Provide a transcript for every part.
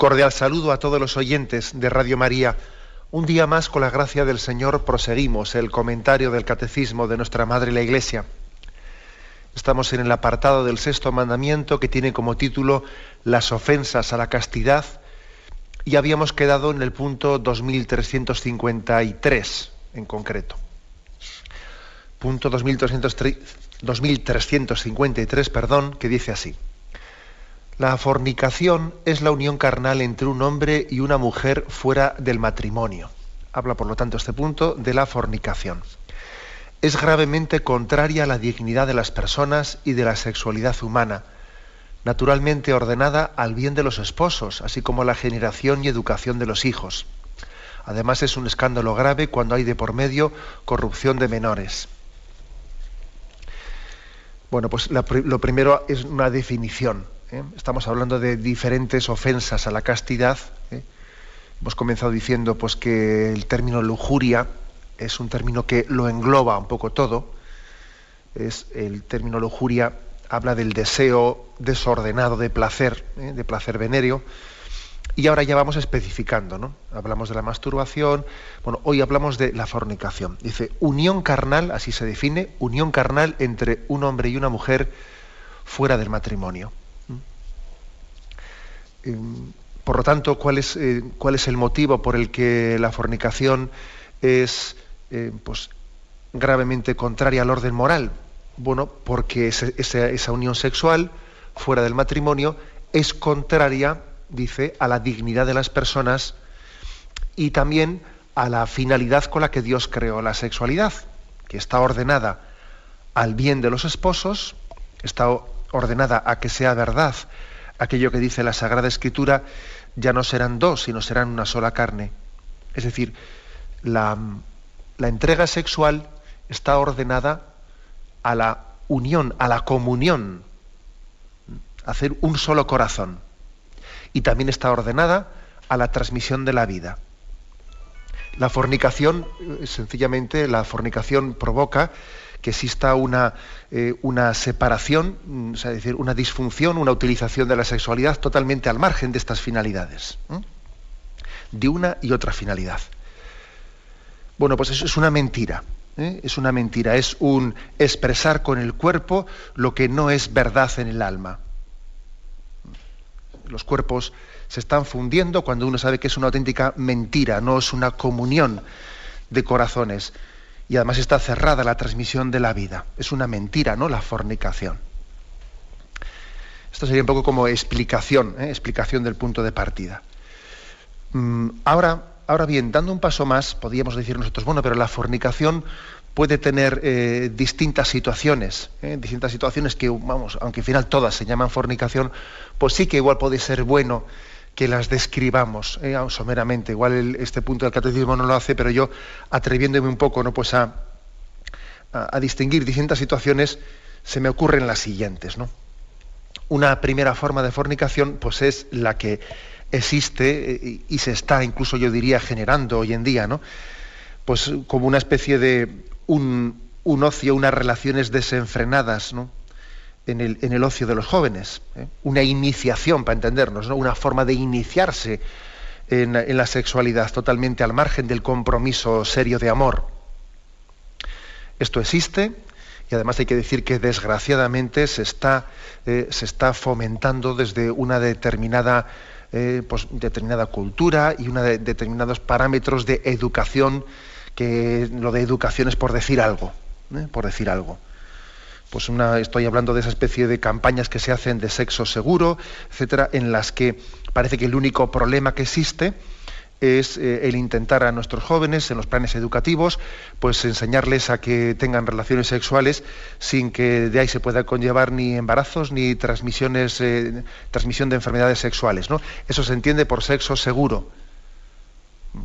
Cordial saludo a todos los oyentes de Radio María. Un día más, con la gracia del Señor, proseguimos el comentario del Catecismo de nuestra Madre la Iglesia. Estamos en el apartado del sexto mandamiento que tiene como título Las ofensas a la castidad y habíamos quedado en el punto 2353 en concreto. Punto 2353, perdón, que dice así. La fornicación es la unión carnal entre un hombre y una mujer fuera del matrimonio. Habla, por lo tanto, este punto de la fornicación. Es gravemente contraria a la dignidad de las personas y de la sexualidad humana, naturalmente ordenada al bien de los esposos, así como la generación y educación de los hijos. Además es un escándalo grave cuando hay de por medio corrupción de menores. Bueno, pues lo primero es una definición. ¿Eh? Estamos hablando de diferentes ofensas a la castidad. ¿eh? Hemos comenzado diciendo pues, que el término lujuria es un término que lo engloba un poco todo. Es, el término lujuria habla del deseo desordenado de placer, ¿eh? de placer venéreo. Y ahora ya vamos especificando, ¿no? Hablamos de la masturbación, bueno, hoy hablamos de la fornicación. Dice, unión carnal, así se define, unión carnal entre un hombre y una mujer fuera del matrimonio. Em, por lo tanto, ¿cuál es, eh, ¿cuál es, el motivo por el que la fornicación es eh, pues, gravemente contraria al orden moral? Bueno, porque esa, unión sexual fuera del matrimonio es contraria, dice, a la dignidad de las personas y también a la finalidad con la que Dios creó la sexualidad, que está ordenada al bien de los esposos, está ordenada a que sea verdad aquello que dice la Sagrada Escritura, ya no serán dos, sino serán una sola carne. Es decir, la, entrega sexual está ordenada a la unión, a la comunión, hacer un solo corazón. Y también está ordenada a la transmisión de la vida. La fornicación, eh, sencillamente, la fornicación provoca que exista una, eh, una separación, mm, es decir, una disfunción, una utilización de la sexualidad totalmente al margen de estas finalidades, de una y otra finalidad. Bueno, pues eso es una mentira. ¿eh? Es una mentira, es un expresar con el cuerpo lo que no es verdad en el alma. Los cuerpos se están fundiendo cuando uno sabe que es una auténtica mentira, no es una comunión de corazones y además está cerrada la transmisión de la vida. Es una mentira, ¿no? La fornicación. Esto sería un poco como explicación, ¿eh? explicación del punto de partida. Mm, ahora, ahora bien, dando un paso más, podríamos decir nosotros, bueno, pero la fornicación puede tener eh, distintas situaciones, ¿eh? distintas situaciones que, vamos, aunque al final todas se llaman fornicación, pues sí que igual puede ser bueno que las describamos eh, someramente. Igual este punto del catecismo no lo hace, pero yo atreviéndome un poco ¿no? pues a, a, distinguir distintas situaciones, se me ocurren las siguientes. ¿no? Una primera forma de fornicación pues es la que existe eh, y, se está incluso yo diría generando hoy en día, ¿no? pues como una especie de un, un ocio, unas relaciones desenfrenadas, ¿no? En el, ocio de los jóvenes. ¿eh? Una iniciación, para entendernos, ¿no? una forma de iniciarse en, la sexualidad totalmente al margen del compromiso serio de amor. Esto existe y además hay que decir que desgraciadamente se está, eh, se está fomentando desde una determinada, eh, pues, determinada cultura y una de, determinados parámetros de educación, que lo de educación es por decir algo, por decir algo pues estoy hablando de esa especie de campañas que se hacen de sexo seguro, etcétera, en las que parece que el único problema que existe es eh, el intentar a nuestros jóvenes en los planes educativos, pues enseñarles a que tengan relaciones sexuales sin que de ahí se pueda conllevar ni embarazos ni transmisiones, eh, transmisión de enfermedades sexuales. ¿no? Eso se entiende por sexo seguro.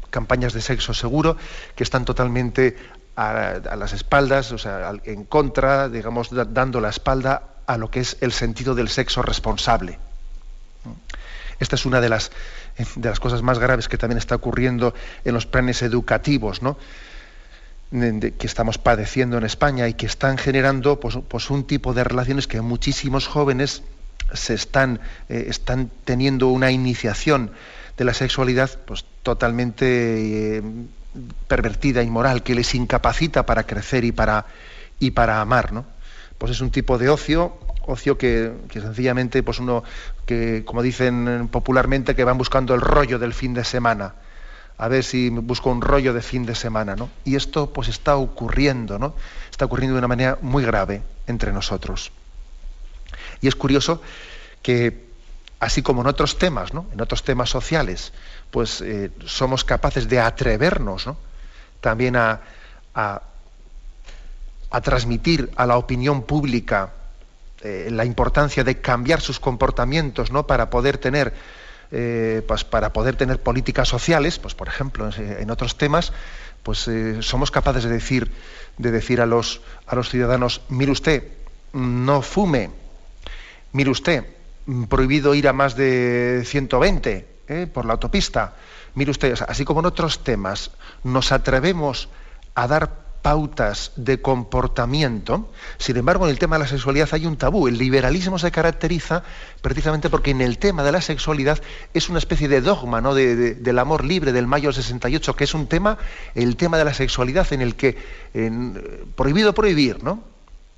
Campañas de sexo seguro que están totalmente a, las espaldas, o sea, en contra, digamos, dando la espalda a lo que es el sentido del sexo responsable. Esta es una de las de las cosas más graves que también está ocurriendo en los planes educativos, ¿no? que estamos padeciendo en España y que están generando pues, pues un tipo de relaciones que muchísimos jóvenes se están, eh, están teniendo una iniciación de la sexualidad pues, totalmente eh, pervertida, inmoral, que les incapacita para crecer y para, y para amar. ¿no? Pues es un tipo de ocio ocio que, sencillamente pues uno que como dicen popularmente que van buscando el rollo del fin de semana a ver si busco un rollo de fin de semana ¿no? y esto pues está ocurriendo ¿no? está ocurriendo de una manera muy grave entre nosotros y es curioso que así como en otros temas ¿no? en otros temas sociales pues eh, somos capaces de atrevernos ¿no? también a, transmitir a la opinión pública eh, la importancia de cambiar sus comportamientos ¿no? para poder tener eh, pues para poder tener políticas sociales, pues por ejemplo, en otros temas, pues somos capaces de decir, de decir a los, a los ciudadanos, mire usted, no fume, mire usted, prohibido ir a más de 120 por la autopista, mire usted, así como en otros temas, nos atrevemos a dar pautas de comportamiento. Sin embargo, en el tema de la sexualidad hay un tabú. El liberalismo se caracteriza precisamente porque en el tema de la sexualidad es una especie de dogma ¿no? del amor libre del mayo 68, que es un tema, el tema de la sexualidad en el que prohibido prohibir, ¿no?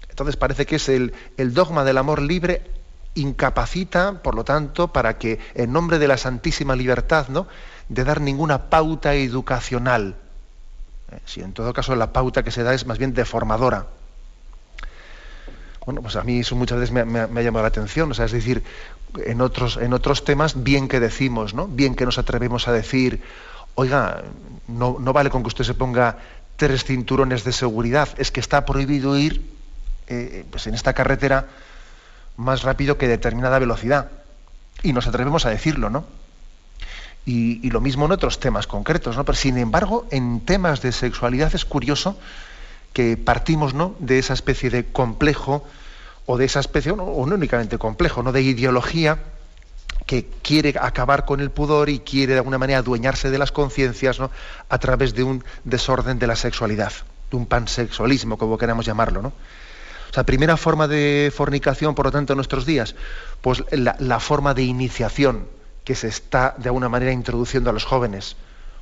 Entonces parece que es el, el dogma del amor libre incapacita, por lo tanto, para que en nombre de la santísima libertad, ¿no? de dar ninguna pauta educacional eh, si en todo caso la pauta que se da es más bien deformadora. Bueno, pues a mí eso muchas veces me, ha llamado la atención, o sea, es decir, en otros, en otros temas, bien que decimos, ¿no? Bien que nos atrevemos a decir, oiga, no, no vale con que usted se ponga tres cinturones de seguridad, es que está prohibido ir eh, pues en esta carretera más rápido que determinada velocidad. Y nos atrevemos a decirlo, ¿no? Y, lo mismo en otros temas concretos, ¿no? Pero sin embargo, en temas de sexualidad es curioso que partimos ¿no? de esa especie de complejo o de esa especie, o no, únicamente complejo, ¿no? de ideología que quiere acabar con el pudor y quiere de alguna manera adueñarse de las conciencias ¿no? a través de un desorden de la sexualidad, de un pansexualismo, como queramos llamarlo. ¿no? O sea, primera forma de fornicación, por lo tanto, en nuestros días, pues la forma de iniciación, que se está de alguna manera introduciendo a los jóvenes.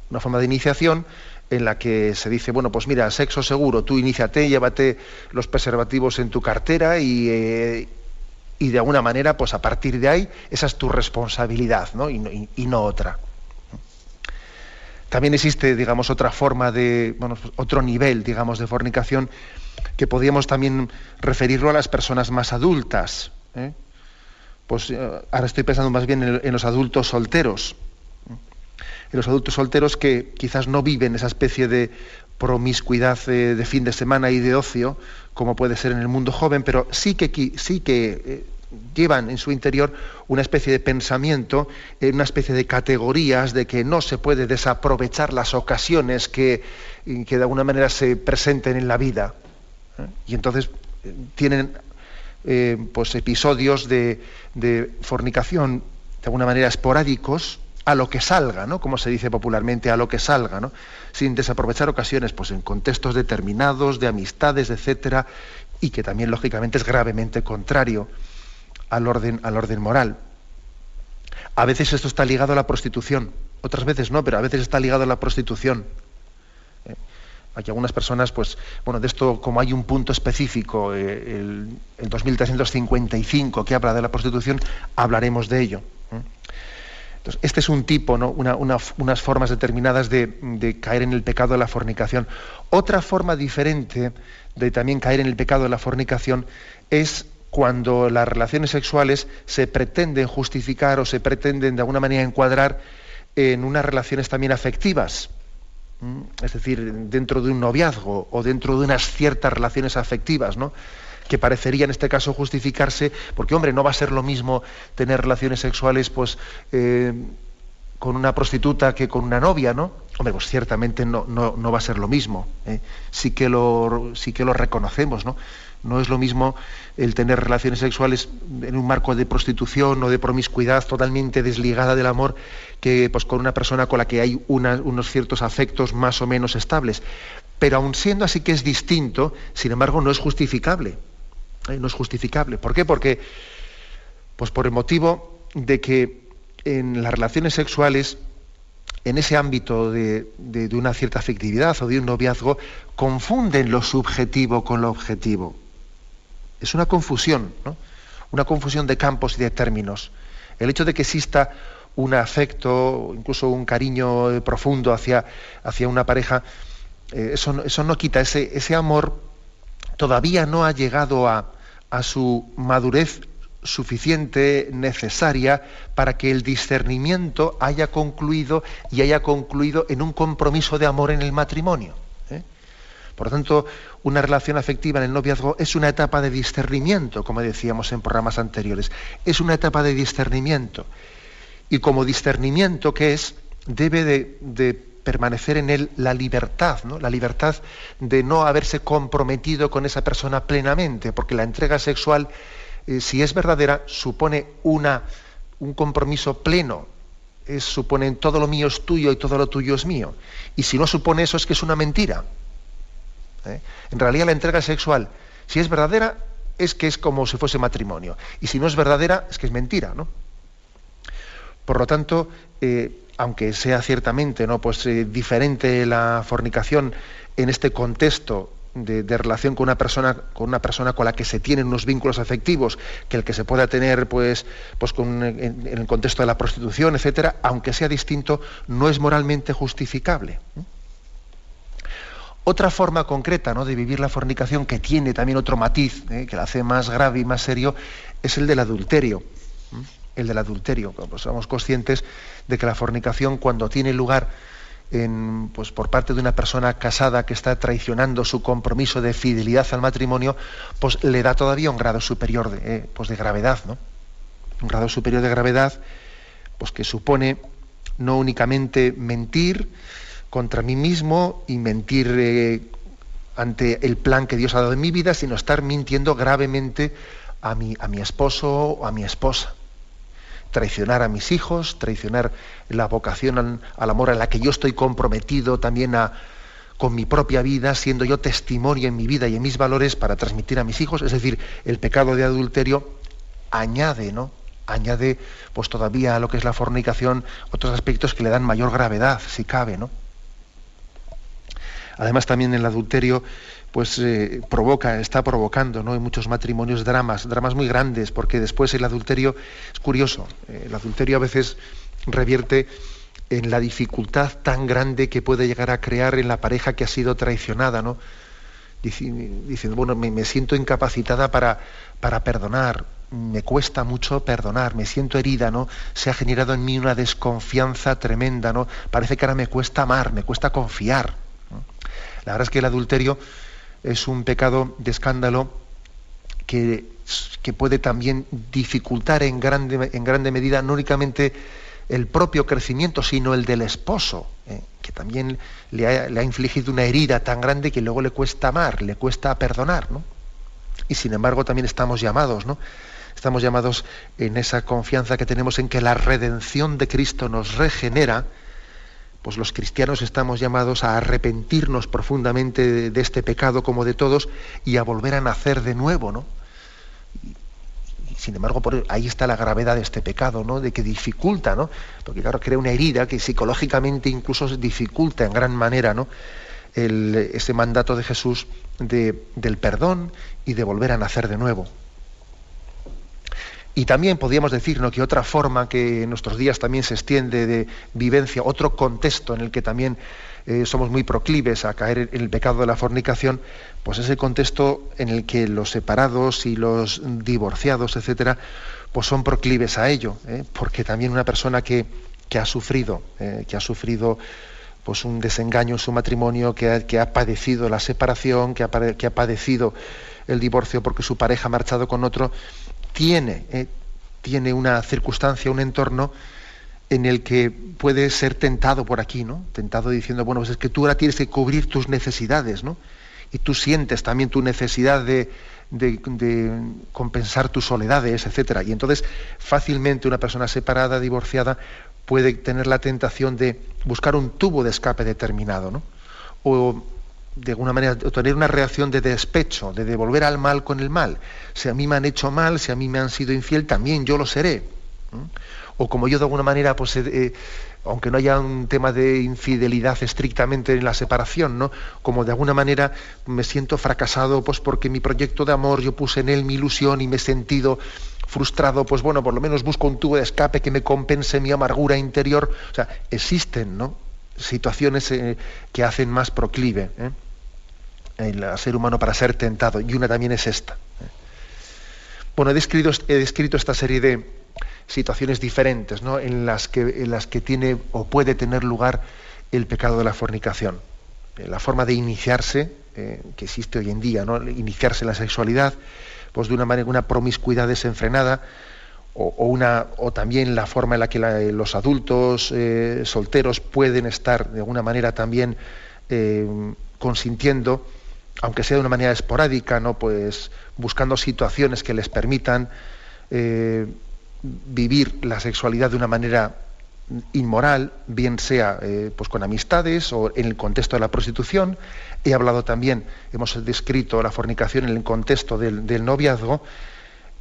Una forma de iniciación en la que se dice, bueno, pues mira, sexo seguro, tú iníciate, llévate los preservativos en tu cartera y, y, de alguna manera, pues a partir de ahí, esa es tu responsabilidad, ¿no? Y, y, no otra. También existe, digamos, otra forma de, bueno, otro nivel, digamos, de fornicación que podríamos también referirlo a las personas más adultas. ¿eh? pues eh, ahora estoy pensando más bien en, los adultos solteros, en los adultos solteros que quizás no viven esa especie de promiscuidad eh, de fin de semana y de ocio, como puede ser en el mundo joven, pero sí que, sí que eh, llevan en su interior una especie de pensamiento, una especie de categorías de que no se puede desaprovechar las ocasiones que de alguna manera se presenten en la vida. Y entonces tienen eh, pues episodios de, fornicación de alguna manera esporádicos a lo que salga, ¿no? Como se dice popularmente, a lo que salga, ¿no? Sin desaprovechar ocasiones, pues en contextos determinados, de amistades, etcétera, y que también lógicamente es gravemente contrario al orden, al orden moral. A veces esto está ligado a la prostitución, otras veces no, pero a veces está ligado a la prostitución. Hay algunas personas, pues, bueno, de esto, como hay un punto específico, eh, el, 2355, que habla de la prostitución, hablaremos de ello. Entonces, este es un tipo, ¿no? unas formas determinadas de, caer en el pecado de la fornicación. Otra forma diferente de también caer en el pecado de la fornicación es cuando las relaciones sexuales se pretenden justificar o se pretenden de alguna manera encuadrar en unas relaciones también afectivas, es decir, dentro de un noviazgo o dentro de unas ciertas relaciones afectivas, ¿no? que parecería en este caso justificarse, porque hombre, no va a ser lo mismo tener relaciones sexuales pues eh, con una prostituta que con una novia, ¿no? Hombre, pues ciertamente no, no, va a ser lo mismo. ¿eh? Sí, que lo, sí que lo reconocemos, ¿no? No es lo mismo el tener relaciones sexuales en un marco de prostitución o de promiscuidad totalmente desligada del amor que pues, con una persona con la que hay unos ciertos afectos más o menos estables. Pero aun siendo así que es distinto, sin embargo no es justificable. ¿eh? No es justificable. ¿Por qué? Porque, pues por el motivo de que en las relaciones sexuales, en ese ámbito de, de una cierta afectividad o de un noviazgo, confunden lo subjetivo con lo objetivo. Es una confusión, ¿no? una confusión de campos y de términos. El hecho de que exista un afecto, incluso un cariño profundo hacia, hacia una pareja, eh, eso, eso, no quita, ese, ese, amor todavía no ha llegado a, a su madurez suficiente, necesaria, para que el discernimiento haya concluido y haya concluido en un compromiso de amor en el matrimonio. ¿eh? Por lo tanto, una relación afectiva en el noviazgo es una etapa de discernimiento, como decíamos en programas anteriores. Es una etapa de discernimiento. Y como discernimiento que es, debe de, permanecer en él la libertad, ¿no? la libertad de no haberse comprometido con esa persona plenamente, porque la entrega sexual, eh, si es verdadera, supone una, un compromiso pleno, es, supone todo lo mío es tuyo y todo lo tuyo es mío. Y si no supone eso es que es una mentira. ¿eh? En realidad la entrega sexual, si es verdadera, es que es como si fuese matrimonio. Y si no es verdadera, es que es mentira, ¿no? Por lo tanto, eh, aunque sea ciertamente ¿no? pues, eh, diferente la fornicación en este contexto de, relación con una persona con una persona con la que se tienen unos vínculos afectivos que el que se pueda tener pues pues con, en, el contexto de la prostitución etcétera aunque sea distinto no es moralmente justificable otra forma concreta ¿no? de vivir la fornicación, que tiene también otro matiz, ¿eh? que la hace más grave y más serio, es el del adulterio. El del adulterio. Pues somos conscientes de que la fornicación, cuando tiene lugar en, pues, por parte de una persona casada que está traicionando su compromiso de fidelidad al matrimonio, pues le da todavía un grado superior de, eh, pues de gravedad, ¿no? Un grado superior de gravedad, pues que supone no únicamente mentir, contra mí mismo y mentir eh, ante el plan que Dios ha dado en mi vida, sino estar mintiendo gravemente a mi, a mi esposo o a mi esposa. Traicionar a mis hijos, traicionar la vocación al, amor a la que yo estoy comprometido también a, con mi propia vida, siendo yo testimonio en mi vida y en mis valores para transmitir a mis hijos. Es decir, el pecado de adulterio añade, ¿no? Añade, pues todavía a lo que es la fornicación, otros aspectos que le dan mayor gravedad, si cabe, ¿no? Además también el adulterio pues eh, provoca, está provocando ¿no? en muchos matrimonios dramas, dramas muy grandes, porque después el adulterio, es curioso, eh, el adulterio a veces revierte en la dificultad tan grande que puede llegar a crear en la pareja que ha sido traicionada, ¿no? Diciendo, bueno, me, siento incapacitada para, para perdonar, me cuesta mucho perdonar, me siento herida, ¿no? Se ha generado en mí una desconfianza tremenda, ¿no? Parece que ahora me cuesta amar, me cuesta confiar. La verdad es que el adulterio es un pecado de escándalo que, que puede también dificultar en grande, en grande, medida no únicamente el propio crecimiento, sino el del esposo, ¿eh? que también le ha, infligido una herida tan grande que luego le cuesta amar, le cuesta perdonar. ¿no? Y sin embargo también estamos llamados, ¿no? Estamos llamados en esa confianza que tenemos en que la redención de Cristo nos regenera, pues los cristianos estamos llamados a arrepentirnos profundamente de, este pecado como de todos y a volver a nacer de nuevo, ¿no? sin embargo, por, ahí está la gravedad de este pecado, ¿no? De que dificulta, ¿no? Porque claro, crea una herida que psicológicamente incluso dificulta en gran manera, ¿no? ese mandato de Jesús del perdón y de volver a nacer de nuevo. Y también podríamos decir que otra forma que en nuestros días también se extiende de vivencia, otro contexto en el que también eh, somos muy proclives a caer en el pecado de la fornicación, pues ese contexto en el que los separados y los divorciados, etcétera, pues son proclives a ello, ¿eh? porque también una persona que, que ha sufrido, eh, que ha sufrido pues un desengaño en su matrimonio, que ha, padecido la separación, que ha, que ha, padecido el divorcio porque su pareja ha marchado con otro, tiene, eh, tiene una circunstancia, un entorno en el que puede ser tentado por aquí, ¿no? Tentado diciendo, bueno, pues es que tú ahora tienes que cubrir tus necesidades, ¿no? Y tú sientes también tu necesidad de, de, compensar tus soledades, etcétera. Y entonces fácilmente una persona separada, divorciada, puede tener la tentación de buscar un tubo de escape determinado, ¿no? O de alguna manera tener una reacción de despecho, de devolver al mal con el mal. Si a mí me han hecho mal, si a mí me han sido infiel, también yo lo seré. O como yo de alguna manera, pues, eh, aunque no haya un tema de infidelidad estrictamente en la separación, ¿no? Como de alguna manera me siento fracasado, pues porque mi proyecto de amor yo puse en él mi ilusión y me he sentido frustrado, pues bueno, por lo menos busco un tubo de escape que me compense mi amargura interior. O sea, existen, ¿no? situaciones eh, que hacen más proclive ¿eh? El ser humano para ser tentado, y una también es esta. ¿eh? Bueno, he descrito, he descrito esta serie de, situaciones diferentes ¿no? en, las que, en las que tiene o puede tener lugar el pecado de la fornicación. Eh, la forma de iniciarse, eh, que existe hoy en día, ¿no? iniciarse en la sexualidad, pues de una manera, una promiscuidad desenfrenada, o, una, o también la forma en la que los adultos eh, solteros pueden estar de alguna manera también consintiendo, aunque sea de una manera esporádica, ¿no? pues buscando situaciones que les permitan vivir la sexualidad de una manera inmoral, bien sea eh, pues con amistades o en el contexto de la prostitución. He hablado también, hemos descrito la fornicación en el contexto del, del noviazgo,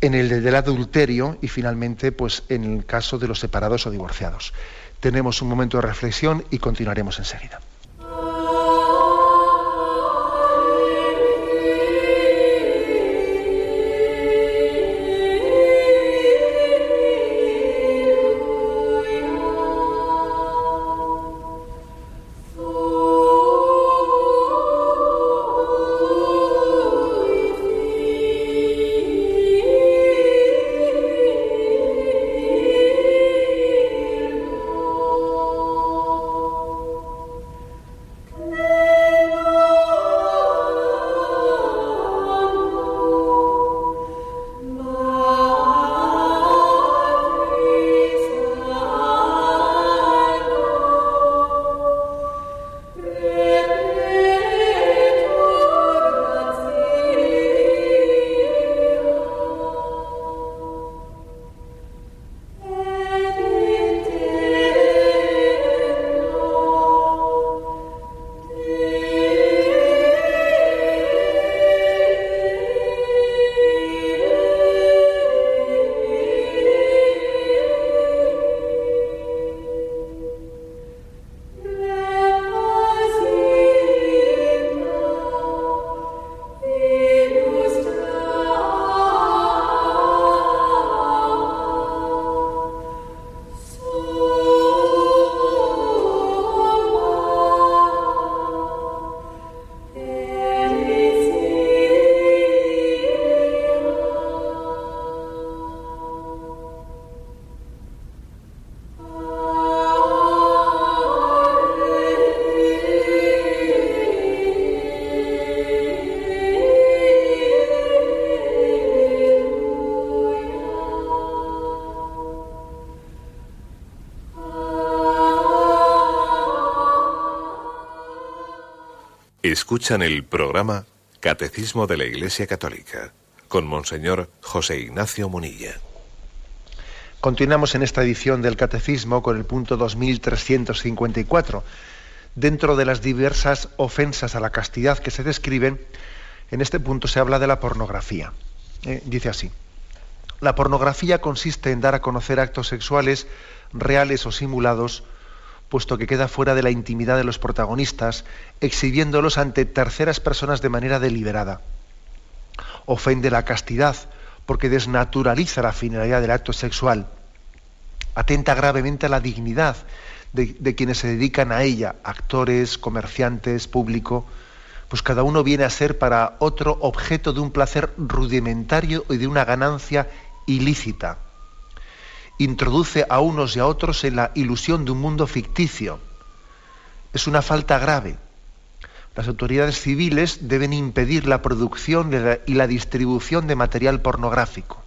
en el del adulterio y finalmente pues en el caso de los separados o divorciados. Tenemos un momento de reflexión y continuaremos enseguida. Escuchan el programa Catecismo de la Iglesia Católica con Monseñor José Ignacio Munilla. Continuamos en esta edición del Catecismo con el punto 2354. Dentro de las diversas ofensas a la castidad que se describen, en este punto se habla de la pornografía. Eh, dice así, la pornografía consiste en dar a conocer actos sexuales reales o simulados puesto que queda fuera de la intimidad de los protagonistas, exhibiéndolos ante terceras personas de manera deliberada. Ofende la castidad, porque desnaturaliza la finalidad del acto sexual. Atenta gravemente a la dignidad de, quienes se dedican a ella, actores, comerciantes, público, pues cada uno viene a ser para otro objeto de un placer rudimentario y de una ganancia ilícita introduce a unos y a otros en la ilusión de un mundo ficticio. Es una falta grave. Las autoridades civiles deben impedir la producción y la distribución de material pornográfico.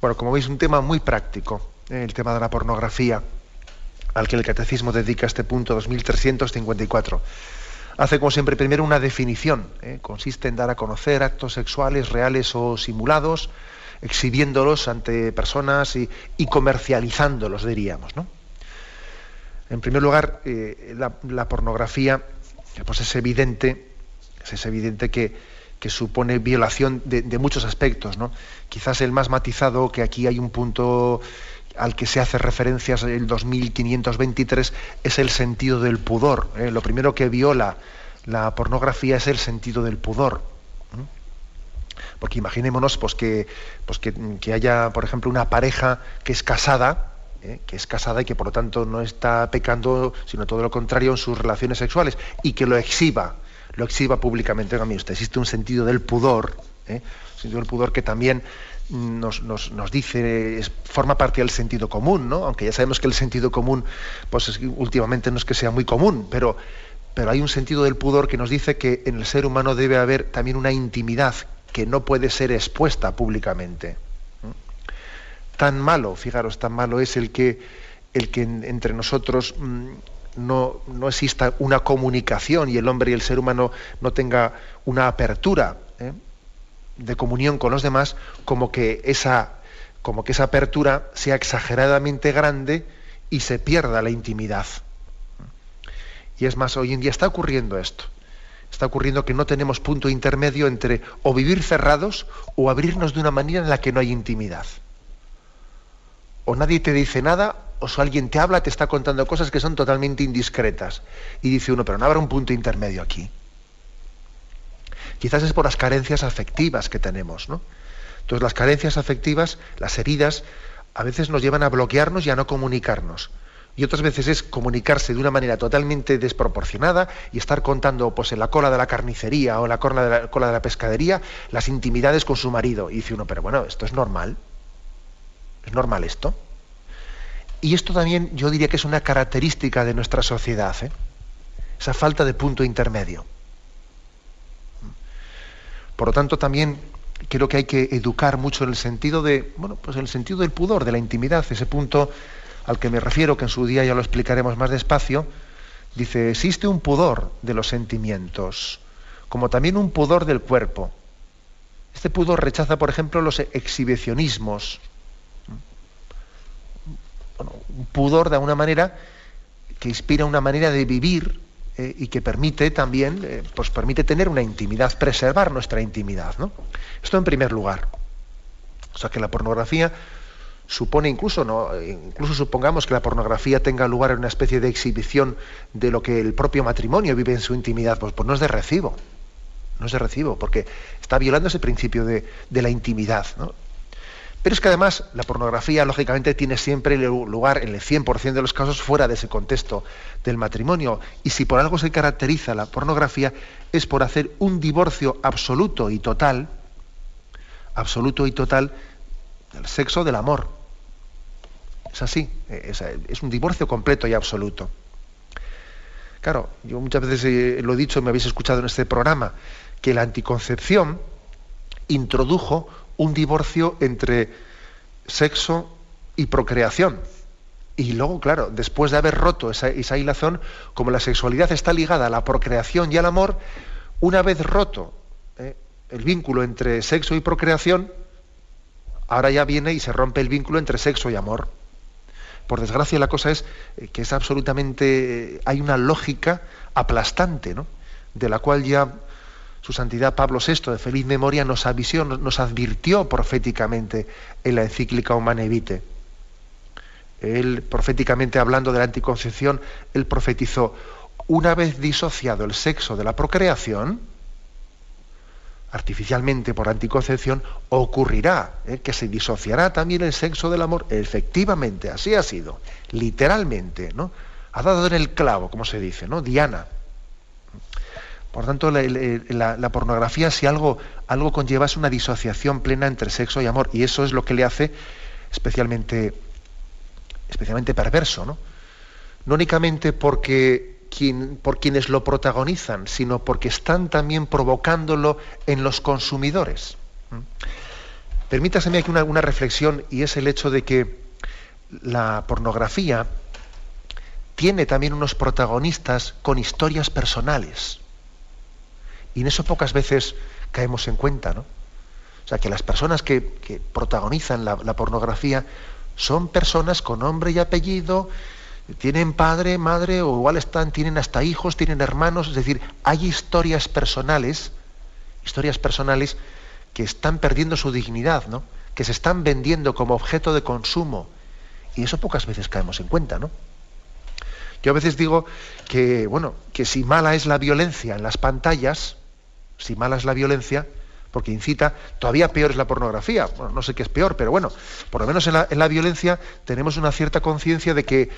Bueno, como veis, un tema muy práctico, eh, el tema de la pornografía, al que el catecismo dedica este punto 2354. Hace, como siempre, primero una definición. Eh, consiste en dar a conocer actos sexuales reales o simulados, exhibiéndolos ante personas y, comercializándolos, diríamos. En primer lugar, eh, la, pornografía pues es evidente, es evidente que, supone violación de, muchos aspectos. Quizás el más matizado, que aquí hay un punto al que se hace referencia el 2523, es el sentido del pudor. ¿eh? Lo primero que viola la pornografía es el sentido del pudor. Porque imaginémonos pues, que, pues, que, haya, por ejemplo, una pareja que es casada, ¿eh? que es casada y que por lo tanto no está pecando, sino todo lo contrario en sus relaciones sexuales, y que lo exhiba, lo exhiba públicamente. Oiga, usted existe un sentido del pudor, ¿eh? un sentido del pudor que también nos, nos, nos, dice, forma parte del sentido común, ¿no? Aunque ya sabemos que el sentido común, pues últimamente no es que sea muy común, pero, pero hay un sentido del pudor que nos dice que en el ser humano debe haber también una intimidad que no puede ser expuesta públicamente. Tan malo, fijaros, tan malo es el que, el que entre nosotros mm, no, no, exista una comunicación y el hombre y el ser humano no tenga una apertura. ¿eh? de comunión con los demás, como que esa, como que esa apertura sea exageradamente grande y se pierda la intimidad. Y es más, hoy en día está ocurriendo esto. Está ocurriendo que no tenemos punto intermedio entre o vivir cerrados o abrirnos de una manera en la que no hay intimidad. O nadie te dice nada, o si alguien te habla, te está contando cosas que son totalmente indiscretas. Y dice uno, pero no habrá un punto intermedio aquí. Quizás es por las carencias afectivas que tenemos, ¿no? Entonces las carencias afectivas, las heridas, a veces nos llevan a bloquearnos y a no comunicarnos. Y otras veces es comunicarse de una manera totalmente desproporcionada y estar contando pues, en la cola de la carnicería o en la cola de la, pescadería las intimidades con su marido. Y dice uno, pero bueno, esto es normal. ¿Es normal esto? Y esto también yo diría que es una característica de nuestra sociedad, ¿eh? esa falta de punto intermedio. Por lo tanto, también creo que hay que educar mucho en el sentido de, bueno, pues en el sentido del pudor, de la intimidad, ese punto al que me refiero, que en su día ya lo explicaremos más despacio, dice, existe un pudor de los sentimientos, como también un pudor del cuerpo. Este pudor rechaza, por ejemplo, los exhibicionismos. un pudor de alguna manera que inspira una manera de vivir eh, y que permite también, eh, pues permite tener una intimidad, preservar nuestra intimidad. ¿no? Esto en primer lugar. O sea que la pornografía supone incluso, incluso supongamos que la pornografía tenga lugar en una especie de exhibición de lo que el propio matrimonio vive en su intimidad, pues, pues no es de recibo. No es de recibo, porque está violando ese principio de, de la intimidad. ¿no? Pero es que además la pornografía, lógicamente, tiene siempre lugar en el 100% de los casos fuera de ese contexto del matrimonio. Y si por algo se caracteriza la pornografía, es por hacer un divorcio absoluto y total, absoluto y total, del sexo del amor. Es así, es, un divorcio completo y absoluto. Claro, yo muchas veces eh, lo he dicho, me habéis escuchado en este programa, que la anticoncepción introdujo un divorcio entre sexo y procreación. Y luego, claro, después de haber roto esa, esa como la sexualidad está ligada a la procreación y al amor, una vez roto eh, el vínculo entre sexo y procreación, ahora ya viene y se rompe el vínculo entre sexo y amor. Por desgracia la cosa es eh, que es absolutamente, hay una lógica aplastante, ¿no? de la cual ya su santidad Pablo VI, de feliz memoria, nos avisó, nos advirtió proféticamente en la encíclica Humane Vitae. Él, proféticamente hablando de la anticoncepción, él profetizó, una vez disociado el sexo de la procreación, artificialmente por anticoncepción, ocurrirá ¿eh? que se disociará también el sexo del amor. Efectivamente, así ha sido, literalmente, ¿no? Ha dado en el clavo, como se dice, ¿no? Diana. Por tanto, la, pornografía, si algo, algo conlleva, es una disociación plena entre sexo y amor. Y eso es lo que le hace especialmente, especialmente perverso, ¿no? No únicamente porque por quienes lo protagonizan, sino porque están también provocándolo en los consumidores. Permítaseme aquí una reflexión y es el hecho de que la pornografía tiene también unos protagonistas con historias personales. Y en eso pocas veces caemos en cuenta, ¿no? O sea, que las personas que, protagonizan la, pornografía son personas con nombre y apellido, tienen padre, madre, o igual están, tienen hasta hijos, tienen hermanos, es decir, hay historias personales, historias personales que están perdiendo su dignidad, ¿no? que se están vendiendo como objeto de consumo. Y eso pocas veces caemos en cuenta, ¿no? Yo a veces digo que, bueno, que si mala es la violencia en las pantallas, si mala es la violencia, porque incita, todavía peor es la pornografía, bueno, no sé qué es peor, pero bueno, por lo menos en la, violencia tenemos una cierta conciencia de que,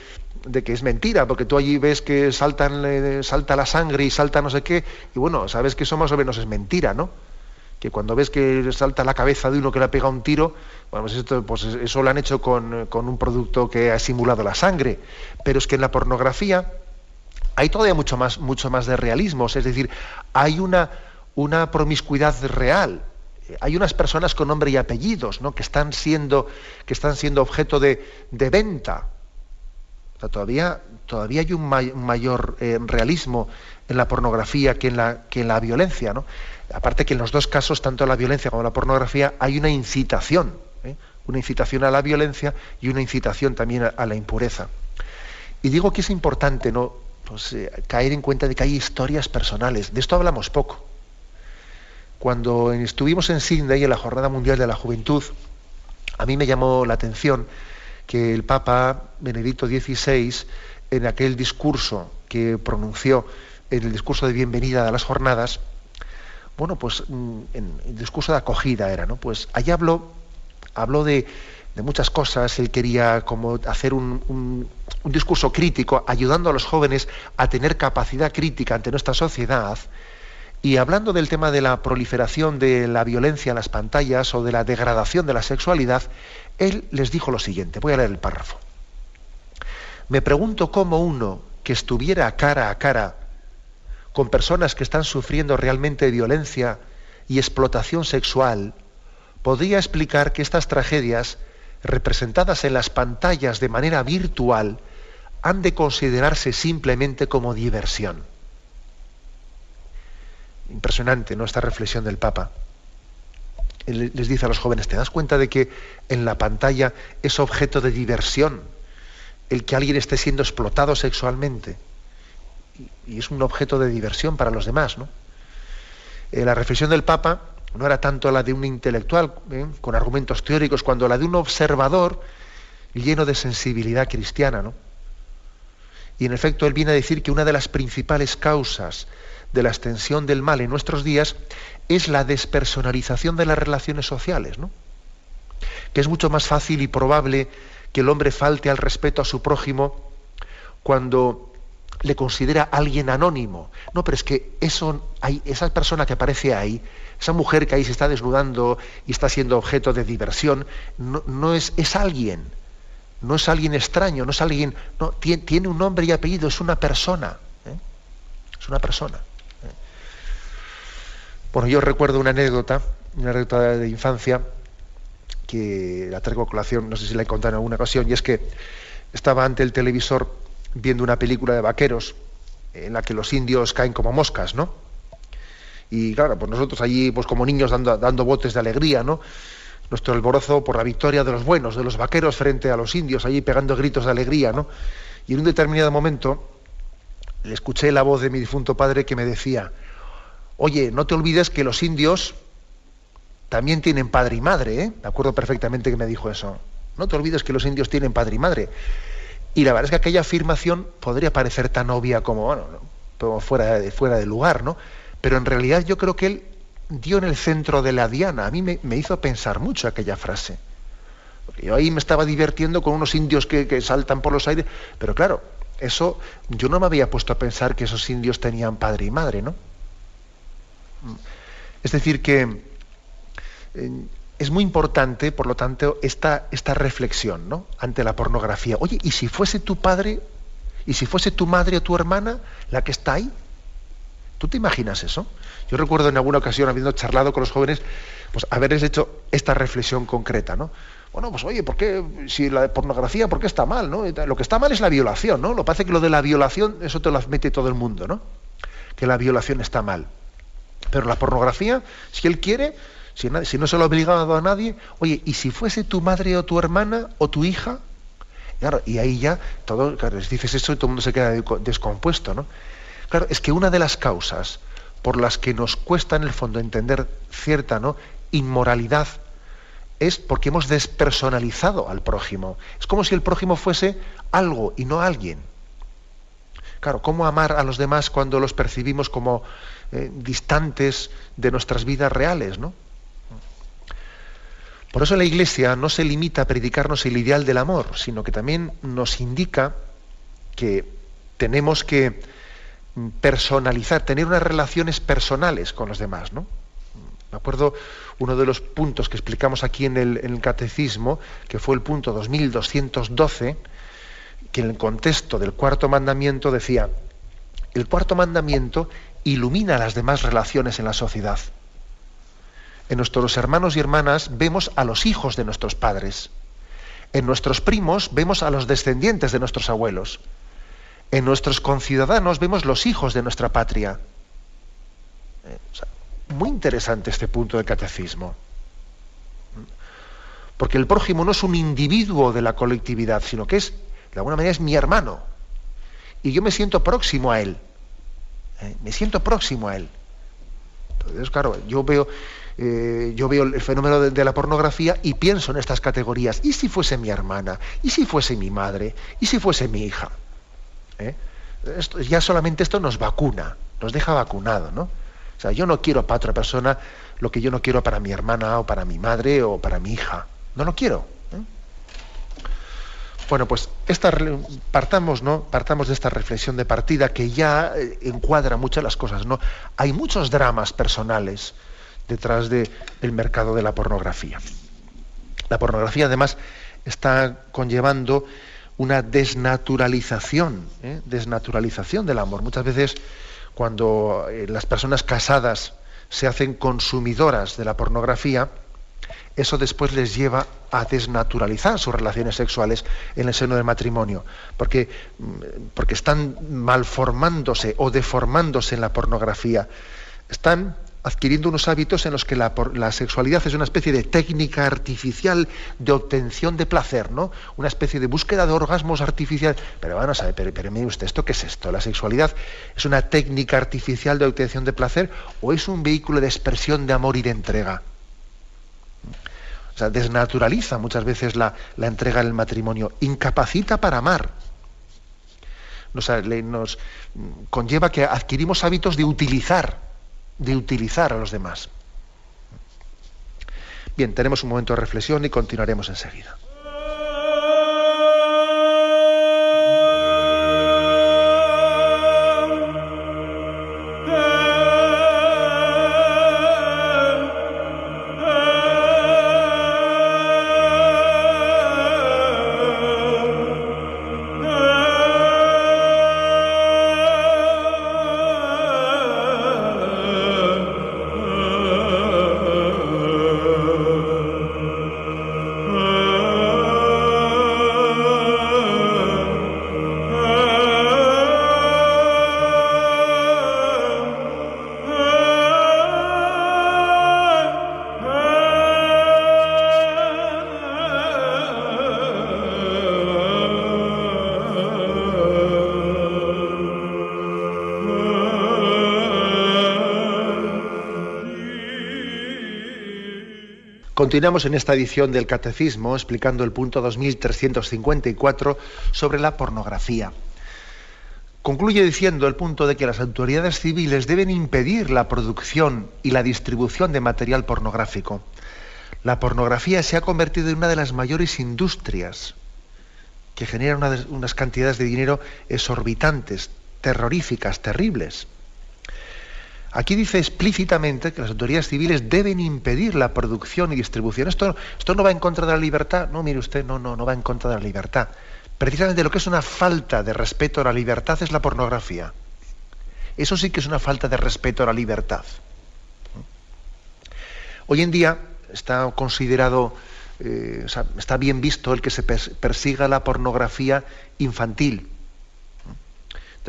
de que es mentira, porque tú allí ves que saltan, salta la sangre y salta no sé qué, y bueno, sabes que eso más o menos es mentira, ¿no? Que cuando ves que salta la cabeza de uno que le ha pegado un tiro, bueno, pues, esto, pues eso lo han hecho con, con un producto que ha simulado la sangre. Pero es que en la pornografía hay todavía mucho más, mucho más de realismo, es decir, hay una una promiscuidad real. Hay unas personas con nombre y apellidos ¿no? que, están siendo, que están siendo objeto de, venta. todavía, todavía hay un, mayor eh, realismo en la pornografía que en la, que en la violencia. Aparte que en los dos casos, tanto la violencia como la pornografía, hay una incitación. ¿eh? Una incitación a la violencia y una incitación también a, la impureza. Y digo que es importante ¿no? Pues, eh, caer en cuenta de que hay historias personales. De esto hablamos poco. Cuando estuvimos en Sydney en la Jornada Mundial de la Juventud, a mí me llamó la atención que el Papa Benedicto XVI, en aquel discurso que pronunció, en el discurso de bienvenida a las jornadas, bueno, pues mm, en el discurso de acogida era, ¿no? Pues allí habló, habló de, muchas cosas, él quería como hacer un, un discurso crítico, ayudando a los jóvenes a tener capacidad crítica ante nuestra sociedad, y hablando del tema de la proliferación de la violencia en las pantallas o de la degradación de la sexualidad, él les dijo lo siguiente, voy a leer el párrafo. Me pregunto cómo uno que estuviera cara a cara con personas que están sufriendo realmente violencia y explotación sexual, podría explicar que estas tragedias, representadas en las pantallas de manera virtual, han de considerarse simplemente como diversión. Impresionante, ¿no? Esta reflexión del Papa. Él les dice a los jóvenes, ¿te das cuenta de que en la pantalla es objeto de diversión el que alguien esté siendo explotado sexualmente? Y, es un objeto de diversión para los demás, ¿no? Eh, la reflexión del Papa no era tanto la de un intelectual ¿eh? con argumentos teóricos, cuando la de un observador lleno de sensibilidad cristiana, ¿no? Y en efecto, él viene a decir que una de las principales causas de la extensión del mal en nuestros días es la despersonalización de las relaciones sociales, ¿no? Que es mucho más fácil y probable que el hombre falte al respeto a su prójimo cuando le considera alguien anónimo. No, pero es que eso, hay, esa persona que aparece ahí, esa mujer que ahí se está desnudando y está siendo objeto de diversión, no, es, es alguien, no es alguien extraño, no es alguien, no, tiene, tiene un nombre y apellido, es una persona. ¿eh? Es una persona. Bueno, yo recuerdo una anécdota, una anécdota de infancia, que la traigo a colación, no sé si la he contado en alguna ocasión, y es que estaba ante el televisor viendo una película de vaqueros en la que los indios caen como moscas, ¿no? Y claro, pues nosotros allí, pues como niños dando, dando botes de alegría, ¿no? Nuestro alborozo por la victoria de los buenos, de los vaqueros frente a los indios, allí pegando gritos de alegría, ¿no? Y en un determinado momento le escuché la voz de mi difunto padre que me decía, Oye, no te olvides que los indios también tienen padre y madre, ¿eh? Me acuerdo perfectamente que me dijo eso. No te olvides que los indios tienen padre y madre. Y la verdad es que aquella afirmación podría parecer tan obvia como, bueno, fuera, de, fuera de lugar, ¿no? Pero en realidad yo creo que él dio en el centro de la diana. A mí me, hizo pensar mucho aquella frase. Porque yo ahí me estaba divirtiendo con unos indios que, que, saltan por los aires. Pero claro, eso yo no me había puesto a pensar que esos indios tenían padre y madre, ¿no? Es decir, que es muy importante, por lo tanto, esta, esta reflexión ¿no? ante la pornografía. Oye, ¿y si fuese tu padre, y si fuese tu madre o tu hermana la que está ahí? ¿Tú te imaginas eso? Yo recuerdo en alguna ocasión, habiendo charlado con los jóvenes, pues haberles hecho esta reflexión concreta, ¿no? Bueno, pues oye, ¿por qué, si la pornografía, ¿por qué está mal, no? Lo que está mal es la violación, ¿no? Lo que pasa es que lo de la violación, eso te lo mete todo el mundo, ¿no? Que la violación está mal. Pero la pornografía, si él quiere, si, no se lo ha obligado a nadie, oye, ¿y si fuese tu madre o tu hermana o tu hija? Claro, y ahí ya todo, claro, dices eso y todo el mundo se queda descompuesto, ¿no? Claro, es que una de las causas por las que nos cuesta en el fondo entender cierta ¿no? inmoralidad es porque hemos despersonalizado al prójimo. Es como si el prójimo fuese algo y no alguien. Claro, ¿cómo amar a los demás cuando los percibimos como eh, distantes de nuestras vidas reales, ¿no? Por eso la Iglesia no se limita a predicarnos el ideal del amor, sino que también nos indica que tenemos que personalizar, tener unas relaciones personales con los demás, ¿no? Me acuerdo uno de los puntos que explicamos aquí en el, catecismo, que fue el punto 2212, que en el contexto del cuarto mandamiento decía, el cuarto mandamiento ilumina las demás relaciones en la sociedad. En nuestros hermanos y hermanas vemos a los hijos de nuestros padres. En nuestros primos vemos a los descendientes de nuestros abuelos. En nuestros conciudadanos vemos los hijos de nuestra patria. Eh, muy interesante este punto del catecismo. Porque el prójimo no es un individuo de la colectividad, sino que es, de alguna manera, es mi hermano. Y yo me siento próximo a él. Eh, me siento próximo a él. Entonces, claro, yo veo, eh, yo veo el fenómeno de, la pornografía y pienso en estas categorías. ¿Y si fuese mi hermana? ¿Y si fuese mi madre? ¿Y si fuese mi hija? ¿eh? ya solamente esto nos vacuna, nos deja vacunado, ¿no? O sea, yo no quiero para otra persona lo que yo no quiero para mi hermana o para mi madre o para mi hija. No lo quiero. Bueno, pues partamos, ¿no? Partamos de esta reflexión de partida que ya eh, encuadra muchas las cosas, ¿no? Hay muchos dramas personales detrás del mercado de la pornografía. La pornografía, además, está conllevando una desnaturalización, ¿eh? desnaturalización del amor. Muchas veces cuando eh, las personas casadas se hacen consumidoras de la pornografía, eso después les lleva a desnaturalizar sus relaciones sexuales en el seno del matrimonio, porque, mm, porque están malformándose o deformándose en la pornografía. Están adquiriendo unos hábitos en los que la, sexualidad es una especie de técnica artificial de obtención de placer, ¿no? Una especie de búsqueda de orgasmos artificial. Pero bueno, sabe, pero, pero mire usted, ¿esto qué es esto? ¿La sexualidad es una técnica artificial de obtención de placer o es un vehículo de expresión de amor y de entrega? O sea, desnaturaliza muchas veces la, entrega en el matrimonio, incapacita para amar. nos conlleva que adquirimos hábitos de utilizar de utilizar a los demás. Bien, tenemos un momento de reflexión y continuaremos enseguida. Continuamos en esta edición del Catecismo explicando el punto 2354 sobre la pornografía. Concluye diciendo el punto de que las autoridades civiles deben impedir la producción y la distribución de material pornográfico. La pornografía se ha convertido en una de las mayores industrias que generan unas cantidades de dinero exorbitantes, terroríficas, terribles. Aquí dice explícitamente que las autoridades civiles deben impedir la producción y distribución. Esto, esto no va en contra de la libertad. No, mire usted, no, no, no va en contra de la libertad. Precisamente lo que es una falta de respeto a la libertad es la pornografía. Eso sí que es una falta de respeto a la libertad. Hoy en día está considerado, eh, está bien visto el que se persiga la pornografía infantil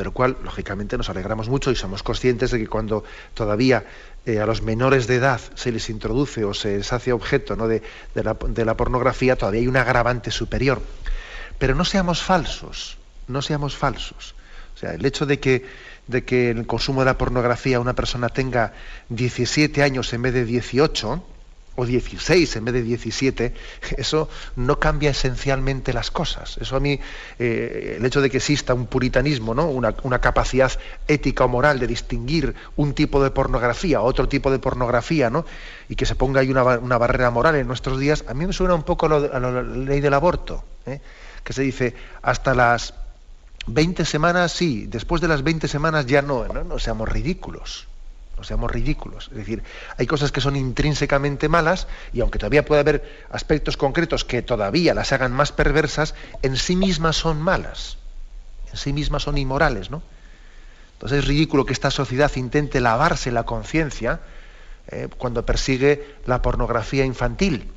de lo cual, lógicamente, nos alegramos mucho y somos conscientes de que cuando todavía eh, a los menores de edad se les introduce o se les hace objeto ¿no? de, la, pornografía, todavía hay un agravante superior. Pero no seamos falsos, no seamos falsos. O sea, el hecho de que, de que el consumo de la pornografía una persona tenga 17 años en vez de 18, o 16 en vez de 17, eso no cambia esencialmente las cosas. Eso a mí, eh, el hecho de que exista un puritanismo, ¿no? Una, capacidad ética o moral de distinguir un tipo de pornografía, otro tipo de pornografía, ¿no? y que se ponga ahí una, barrera moral en nuestros días, a mí me suena un poco a, la ley del aborto, ¿eh? que se dice hasta las 20 semanas sí, después de las 20 semanas ya no, no, no seamos ridículos seamos ridículos. Es decir, hay cosas que son intrínsecamente malas y aunque todavía puede haber aspectos concretos que todavía las hagan más perversas, en sí mismas son malas, en sí mismas son inmorales, ¿no? Entonces es ridículo que esta sociedad intente lavarse la conciencia eh, cuando persigue la pornografía infantil.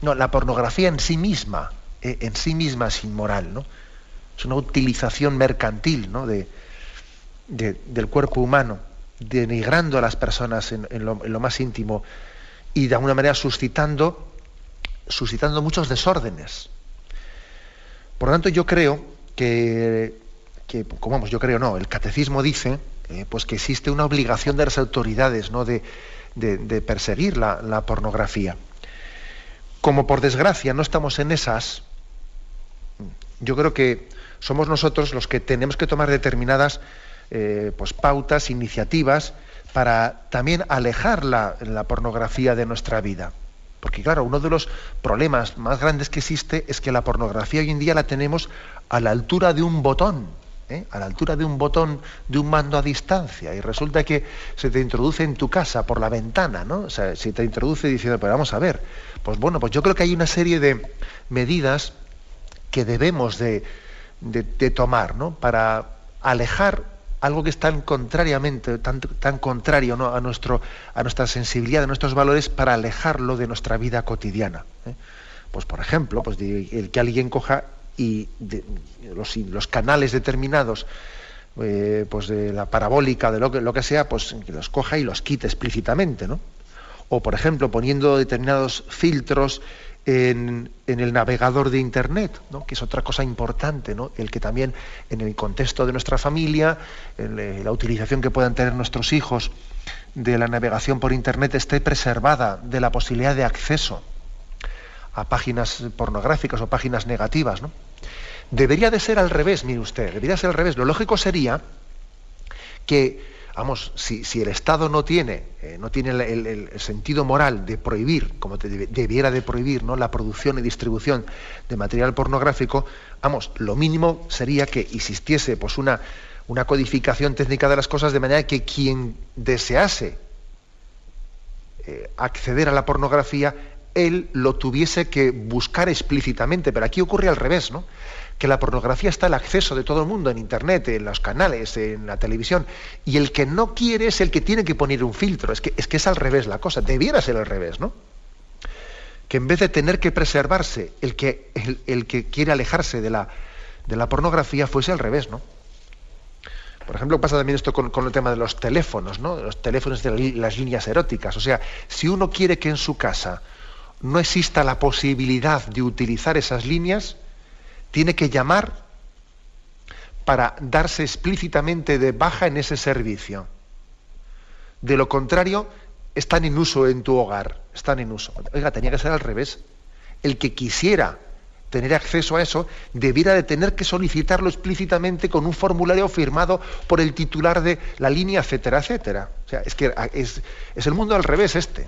No, la pornografía en sí misma, eh, en sí misma es inmoral, ¿no? Es una utilización mercantil ¿no? de, del cuerpo humano denigrando a las personas en, lo, más íntimo y de alguna manera suscitando, suscitando muchos desórdenes. Por lo tanto, yo creo que, como vamos, yo creo no, el catecismo dice eh, pues que existe una obligación de las autoridades ¿no? de, perseguir la, pornografía. Como por desgracia no estamos en esas, yo creo que somos nosotros los que tenemos que tomar determinadas eh, pues pautas, iniciativas para también alejar la, pornografía de nuestra vida. Porque claro, uno de los problemas más grandes que existe es que la pornografía hoy en día la tenemos a la altura de un botón, ¿eh? a la altura de un botón de un mando a distancia. Y resulta que se te introduce en tu casa por la ventana, ¿no? O sea, se te introduce diciendo, pero vamos a ver. Pues bueno, pues yo creo que hay una serie de medidas que debemos de, de tomar, ¿no? Para alejar algo que es tan contrariamente, tan, tan contrario a, nuestro, a nuestra sensibilidad, a nuestros valores, para alejarlo de nuestra vida cotidiana. ¿eh? Pues por ejemplo, pues el que alguien coja y los, los, canales determinados, eh, pues de la parabólica, de lo que, lo que sea, pues que los coja y los quite explícitamente, ¿no? O por ejemplo, poniendo determinados filtros en, el navegador de Internet, que es otra cosa importante, ¿no? el que también en el contexto de nuestra familia, eh, la utilización que puedan tener nuestros hijos de la navegación por Internet esté preservada de la posibilidad de acceso a páginas pornográficas o páginas negativas. ¿no? Debería de ser al revés, mire usted, debería ser al revés. Lo lógico sería que vamos, si, el Estado no tiene, eh, no tiene el, sentido moral de prohibir, como debiera de prohibir, ¿no? la producción y distribución de material pornográfico, vamos, lo mínimo sería que existiese pues, una, una codificación técnica de las cosas de manera que quien desease eh, acceder a la pornografía, él lo tuviese que buscar explícitamente. Pero aquí ocurre al revés, ¿no? Que la pornografía está al acceso de todo el mundo en Internet, en los canales, en la televisión, y el que no quiere es el que tiene que poner un filtro. Es que es, que es al revés la cosa, debiera ser al revés, ¿no? Que en vez de tener que preservarse el que, el, que quiere alejarse de la, de la pornografía fuese al revés, ¿no? Por ejemplo, pasa también esto con, el tema de los teléfonos, ¿no? Los teléfonos de las líneas eróticas. O sea, si uno quiere que en su casa no exista la posibilidad de utilizar esas líneas, tiene que llamar para darse explícitamente de baja en ese servicio. De lo contrario, están en uso en tu hogar, están en uso. Oiga, tenía que ser al revés. El que quisiera tener acceso a eso debiera de tener que solicitarlo explícitamente con un formulario firmado por el titular de la línea, etcétera, etcétera. O sea, es que es, el mundo al revés este.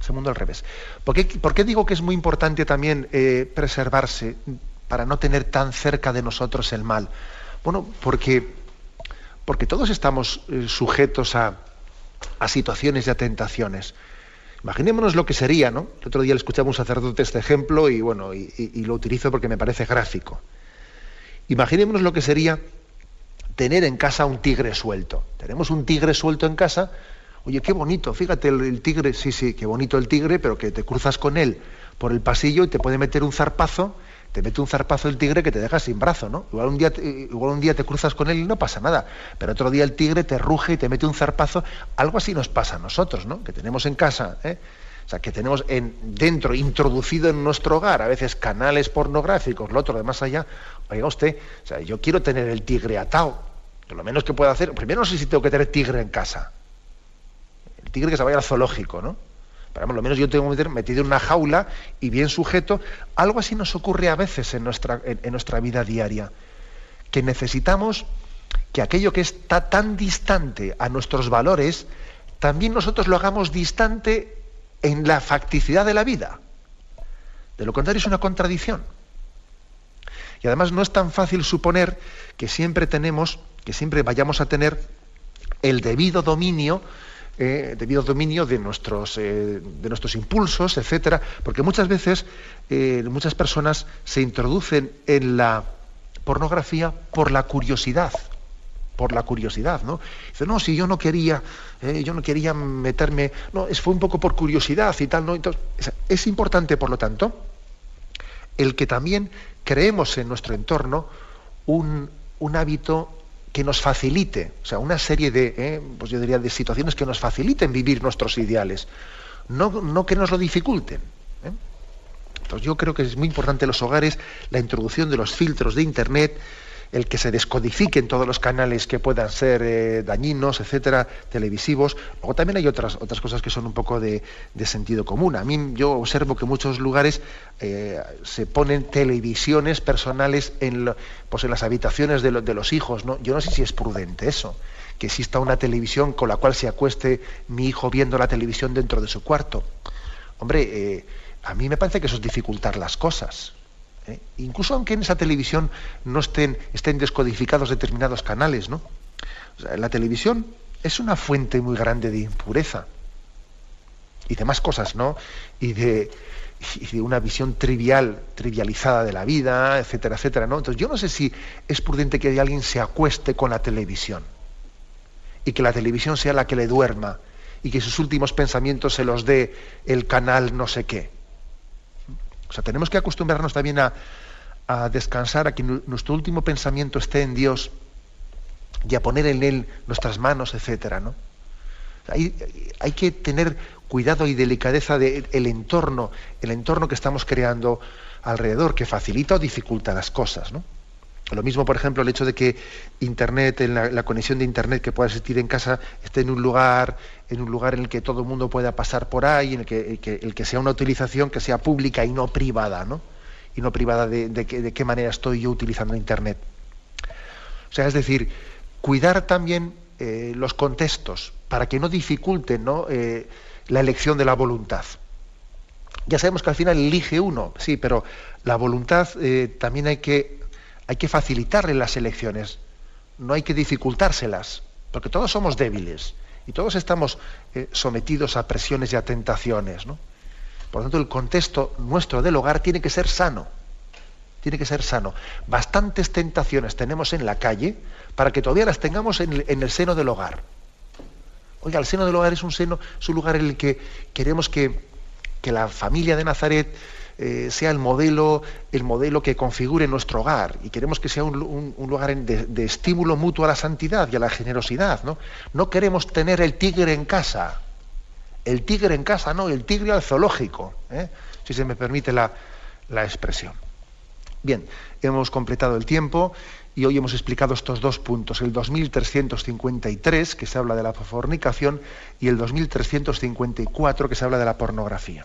Es el mundo al revés. ¿Por qué, digo que es muy importante también eh, preservarse para no tener tan cerca de nosotros el mal? Bueno, porque, porque todos estamos eh, sujetos a, situaciones y a tentaciones. Imaginémonos lo que sería, ¿no? El otro día le escuchaba a un sacerdote este ejemplo y bueno, y, lo utilizo porque me parece gráfico. Imaginémonos lo que sería tener en casa un tigre suelto. Tenemos un tigre suelto en casa. Oye, qué bonito, fíjate el, tigre, sí, sí, qué bonito el tigre, pero que te cruzas con él por el pasillo y te puede meter un zarpazo te mete un zarpazo el tigre que te deja sin brazo, ¿no? Igual un, día, igual un día te cruzas con él y no pasa nada, pero otro día el tigre te ruge y te mete un zarpazo. Algo así nos pasa a nosotros, ¿no? Que tenemos en casa, ¿eh? o sea, que tenemos en, dentro, introducido en nuestro hogar, a veces canales pornográficos, lo otro de más allá. Oiga usted, o sea, yo quiero tener el tigre atado. Lo menos que puedo hacer, primero no sé si tengo que tener tigre en casa. El tigre que se vaya al zoológico, ¿no? Lo menos yo tengo que meter metido en una jaula y bien sujeto. Algo así nos ocurre a veces en nuestra, en, nuestra vida diaria, que necesitamos que aquello que está tan distante a nuestros valores, también nosotros lo hagamos distante en la facticidad de la vida. De lo contrario es una contradicción. Y además no es tan fácil suponer que siempre tenemos, que siempre vayamos a tener el debido dominio eh, debido dominio de nuestros, eh, de nuestros impulsos, etcétera, porque muchas veces eh, muchas personas se introducen en la pornografía por la curiosidad, por la curiosidad, ¿no? Dice, no, si yo no quería, yo no quería meterme, no, es, fue un poco por curiosidad y tal, ¿no? Entonces, es importante, por lo tanto, el que también creemos en nuestro entorno un, un hábito que nos facilite, o sea, una serie de, eh, pues yo diría, de situaciones que nos faciliten vivir nuestros ideales, no, no que nos lo dificulten. ¿eh? Entonces yo creo que es muy importante en los hogares la introducción de los filtros de Internet, el que se descodifiquen todos los canales que puedan ser eh, dañinos, etcétera, televisivos. Luego también hay otras, otras cosas que son un poco de, sentido común. A mí yo observo que en muchos lugares eh, se ponen televisiones personales en, pues en las habitaciones de, de los hijos. ¿no? Yo no sé si es prudente eso, que exista una televisión con la cual se acueste mi hijo viendo la televisión dentro de su cuarto. Hombre, eh, a mí me parece que eso es dificultar las cosas. ¿Eh? Incluso aunque en esa televisión no estén, estén descodificados determinados canales, ¿no? la televisión es una fuente muy grande de impureza y de más cosas, ¿no? Y de, de una visión trivial, trivializada de la vida, etcétera, etcétera, ¿no? Entonces yo no sé si es prudente que alguien se acueste con la televisión y que la televisión sea la que le duerma y que sus últimos pensamientos se los dé el canal no sé qué. O sea, tenemos que acostumbrarnos también a, descansar, a que nuestro último pensamiento esté en Dios y a poner en Él nuestras manos, etcétera, ¿no? Hay, hay, que tener cuidado y delicadeza del entorno, el entorno que estamos creando alrededor, que facilita o dificulta las cosas, ¿no? Lo mismo, por ejemplo, el hecho de que Internet, en la, conexión de Internet que pueda existir en casa, esté en un lugar, en un lugar en el que todo el mundo pueda pasar por ahí, en el que, el que, sea una utilización que sea pública y no privada, ¿no? Y no privada de, qué manera estoy yo utilizando Internet. O sea, es decir, cuidar también eh, los contextos para que no dificulten eh, la elección de la voluntad. Ya sabemos que al final elige uno, sí, pero la voluntad eh, también hay que hay que facilitarle las elecciones, no hay que dificultárselas, porque todos somos débiles y todos estamos eh, sometidos a presiones y a tentaciones. Por lo tanto, el contexto nuestro del hogar tiene que ser sano. Tiene que ser sano. Bastantes tentaciones tenemos en la calle para que todavía las tengamos en el, seno del hogar. Oiga, el seno del hogar es un seno, es un lugar en el que queremos que, que la familia de Nazaret eh, sea el modelo, el modelo que configure nuestro hogar y queremos que sea un, lugar de, estímulo mutuo a la santidad y a la generosidad. ¿no? no queremos tener el tigre en casa, el tigre en casa, no, el tigre al zoológico, ¿eh? si se me permite la, la expresión. Bien, hemos completado el tiempo y hoy hemos explicado estos dos puntos, el 2353, que se habla de la fornicación, y el 2354, que se habla de la pornografía.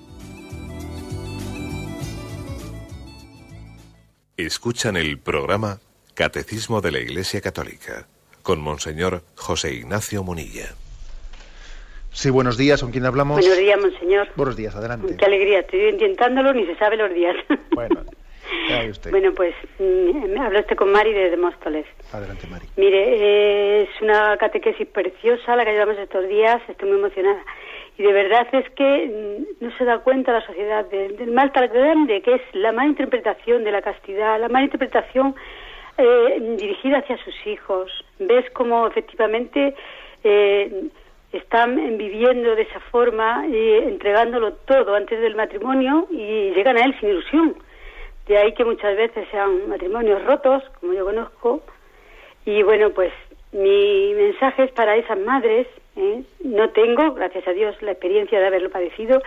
Escuchan el programa Catecismo de la Iglesia Católica con Monseñor José Ignacio Munilla. Sí, buenos días, ¿con quién hablamos? Buenos días, Monseñor. Buenos días, adelante. Qué alegría, estoy intentándolo, ni se sabe los días. Bueno, usted. Bueno, pues mm, habla usted con Mari de Demóstoles. Adelante, Mari. Mire, es una catequesis preciosa la que llevamos estos días, estoy muy emocionada. Y de verdad es que mm, no se da cuenta la sociedad del, mal tan grande que es la mala interpretación de la castidad, la mala interpretación eh, dirigida hacia sus hijos. Ves cómo efectivamente eh, están viviendo de esa forma, y entregándolo todo antes del matrimonio y llegan a él sin ilusión. De ahí que muchas veces sean matrimonios rotos, como yo conozco. Y bueno, pues mi mensaje es para esas madres. ¿Eh? No tengo, gracias a Dios, la experiencia de haberlo padecido,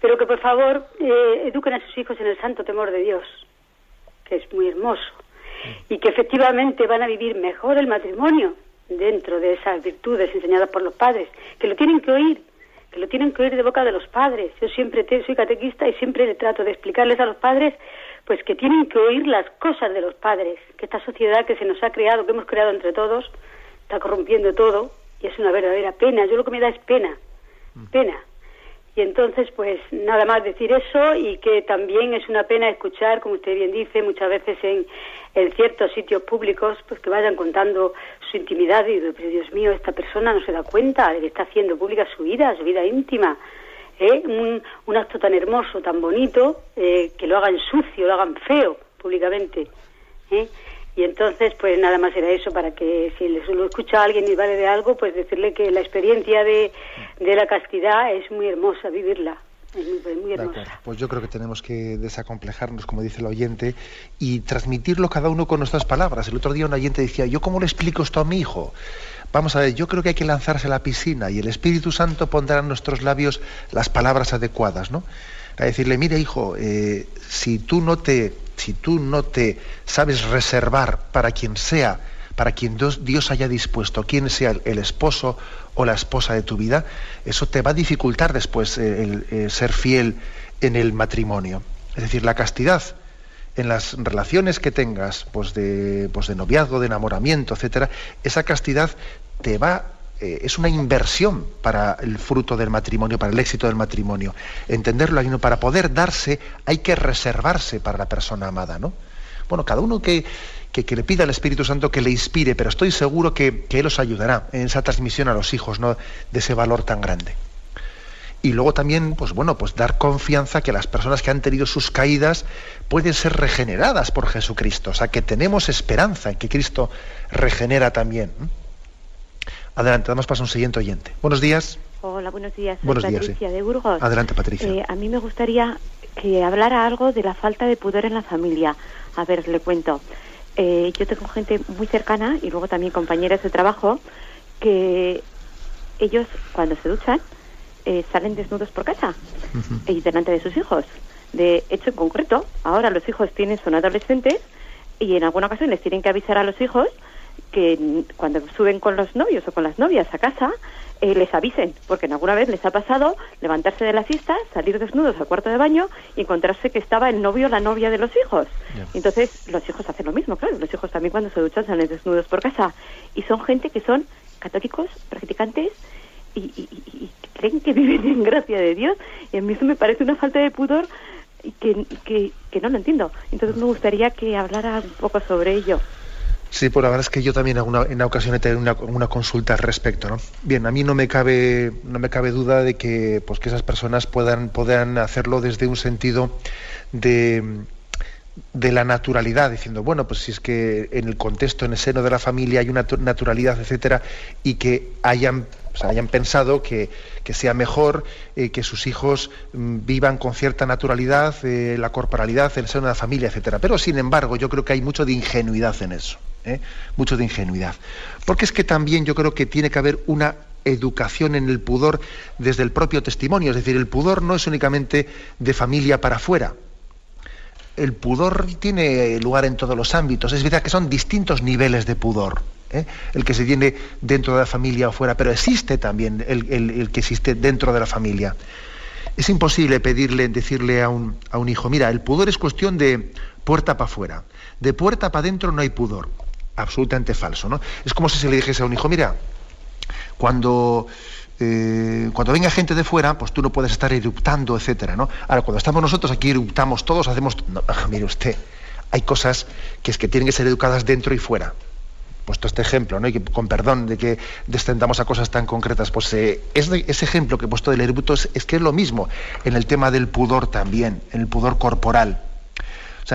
pero que por favor eh, eduquen a sus hijos en el santo temor de Dios, que es muy hermoso y que efectivamente van a vivir mejor el matrimonio dentro de esas virtudes enseñadas por los padres, que lo tienen que oír, que lo tienen que oír de boca de los padres. Yo siempre soy catequista y siempre le trato de explicarles a los padres pues que tienen que oír las cosas de los padres, que esta sociedad que se nos ha creado, que hemos creado entre todos, está corrompiendo todo y es una verdadera pena. Yo lo que me da es pena, pena. Y entonces, pues nada más decir eso y que también es una pena escuchar, como usted bien dice, muchas veces en, en ciertos sitios públicos, pues que vayan contando su intimidad y digo, pero Dios mío, esta persona no se da cuenta de que está haciendo pública su vida, su vida íntima. ¿eh? Un, un, acto tan hermoso, tan bonito, eh, que lo hagan sucio, lo hagan feo públicamente. ¿eh? Y entonces, pues nada más era eso, para que si lo escucha a alguien y vale de algo, pues decirle que la experiencia de, de la castidad es muy hermosa, vivirla. Es muy, muy hermosa. Pues yo creo que tenemos que desacomplejarnos, como dice el oyente, y transmitirlo cada uno con nuestras palabras. El otro día un oyente decía, ¿yo cómo le explico esto a mi hijo? Vamos a ver, yo creo que hay que lanzarse a la piscina y el Espíritu Santo pondrá en nuestros labios las palabras adecuadas, ¿no? A decirle, mire hijo, eh, si tú no te si tú no te sabes reservar para quien sea, para quien Dios, haya dispuesto, quien sea el, esposo o la esposa de tu vida, eso te va a dificultar después eh, el, ser fiel en el matrimonio. Es decir, la castidad en las relaciones que tengas, pues de, pues de noviazgo, de enamoramiento, etcétera, esa castidad te va eh, es una inversión para el fruto del matrimonio, para el éxito del matrimonio. Entenderlo, para poder darse hay que reservarse para la persona amada, ¿no? Bueno, cada uno que, que, le pida al Espíritu Santo que le inspire, pero estoy seguro que, Él os ayudará en esa transmisión a los hijos, ¿no? De ese valor tan grande. Y luego también, pues bueno, pues dar confianza que las personas que han tenido sus caídas pueden ser regeneradas por Jesucristo. O sea, que tenemos esperanza en que Cristo regenera también. Adelante, damos paso a un siguiente oyente. Buenos días. Hola, buenos días. buenos Patricia de Burgos. Adelante, Patricia. Eh, a mí me gustaría que hablara algo de la falta de pudor en la familia. A ver, le cuento. Eh, yo tengo gente muy cercana y luego también compañeras de trabajo que ellos cuando se duchan eh, salen desnudos por casa y delante de sus hijos. De hecho, en concreto, ahora los hijos tienen son adolescentes y en alguna ocasión les tienen que avisar a los hijos que cuando suben con los novios o con las novias a casa eh, les avisen, porque en alguna vez les ha pasado levantarse de la fiesta, salir desnudos al cuarto de baño y encontrarse que estaba el novio o la novia de los hijos. Entonces los hijos hacen lo mismo, claro, los hijos también cuando se duchan salen desnudos por casa. Y son gente que son católicos, practicantes y, y, creen que viven en gracia de Dios. Y a mí eso me parece una falta de pudor que, que, que no lo entiendo. Entonces me gustaría que hablara un poco sobre ello. Sí, pues la verdad es que yo también alguna, en ocasiones he tenido una, consulta al respecto. ¿no? Bien, a mí no me cabe, no me cabe duda de que, pues, que esas personas puedan, puedan hacerlo desde un sentido de, de la naturalidad, diciendo, bueno, pues si es que en el contexto, en el seno de la familia hay una naturalidad, etcétera, y que hayan, hayan pensado que, sea mejor eh, que sus hijos mm, vivan con cierta naturalidad eh, la corporalidad el seno de la familia, etcétera. Pero sin embargo, yo creo que hay mucho de ingenuidad en eso, ¿eh? mucho de ingenuidad. Porque es que también yo creo que tiene que haber una educación en el pudor desde el propio testimonio, es decir, el pudor no es únicamente de familia para afuera, el pudor tiene lugar en todos los ámbitos. Es verdad que son distintos niveles de pudor. ¿eh? El que se tiene dentro de la familia o fuera, pero existe también el, que existe dentro de la familia. Es imposible pedirle, decirle a un, a un hijo, mira, el pudor es cuestión de puerta para afuera. De puerta para adentro no hay pudor. Absolutamente falso, ¿no? Es como si se le dijese a un hijo, mira, cuando eh, cuando venga gente de fuera, pues tú no puedes estar eruptando, etcétera, ¿no? Ahora, cuando estamos nosotros aquí eruptamos todos, hacemos. mire usted, hay cosas que es que tienen que ser educadas dentro y fuera. Puesto este ejemplo, ¿no? Y que, con perdón de que descendamos a cosas tan concretas, pues eh, ese ejemplo que he puesto del erupto es, que es lo mismo en el tema del pudor también, en el pudor corporal.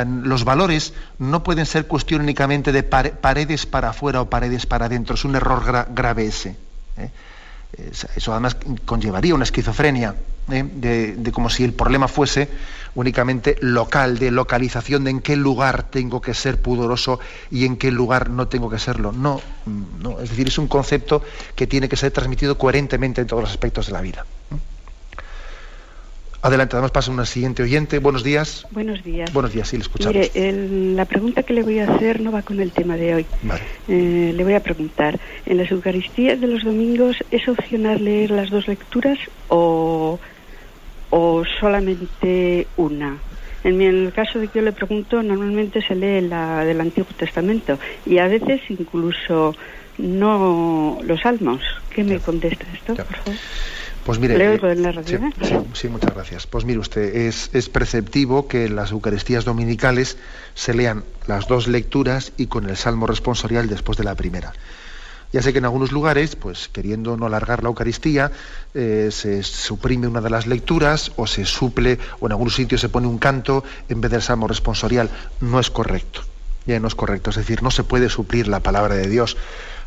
Los valores no pueden ser cuestión únicamente de paredes para afuera o paredes para adentro. Es un error grave ese. ¿eh? Eso además conllevaría una esquizofrenia, ¿eh? de, como si el problema fuese únicamente local, de localización, de en qué lugar tengo que ser pudoroso y en qué lugar no tengo que serlo. No, no, es decir, es un concepto que tiene que ser transmitido coherentemente en todos los aspectos de la vida. Adelante, damos paso a una siguiente oyente. Buenos días. Buenos días. Buenos días, sí, le escuchamos. Mire, la pregunta que le voy a hacer no va con el tema de hoy. Vale. Eh, le voy a preguntar, ¿en las Eucaristías de los domingos es opcional leer las dos lecturas o, o solamente una? En, el caso de que yo le pregunto, normalmente se lee la del Antiguo Testamento y a veces incluso no los salmos. ¿Qué me contesta esto, por favor? Pues mire, eh, sí, muchas gracias. Pues mire usted, es, es, preceptivo que en las Eucaristías dominicales se lean las dos lecturas y con el salmo responsorial después de la primera. Ya sé que en algunos lugares, pues queriendo no alargar la Eucaristía, eh, se suprime una de las lecturas o se suple, o en algunos sitios se pone un canto en vez del salmo responsorial. No es correcto. Ya no es correcto. Es decir, no se puede suplir la palabra de Dios.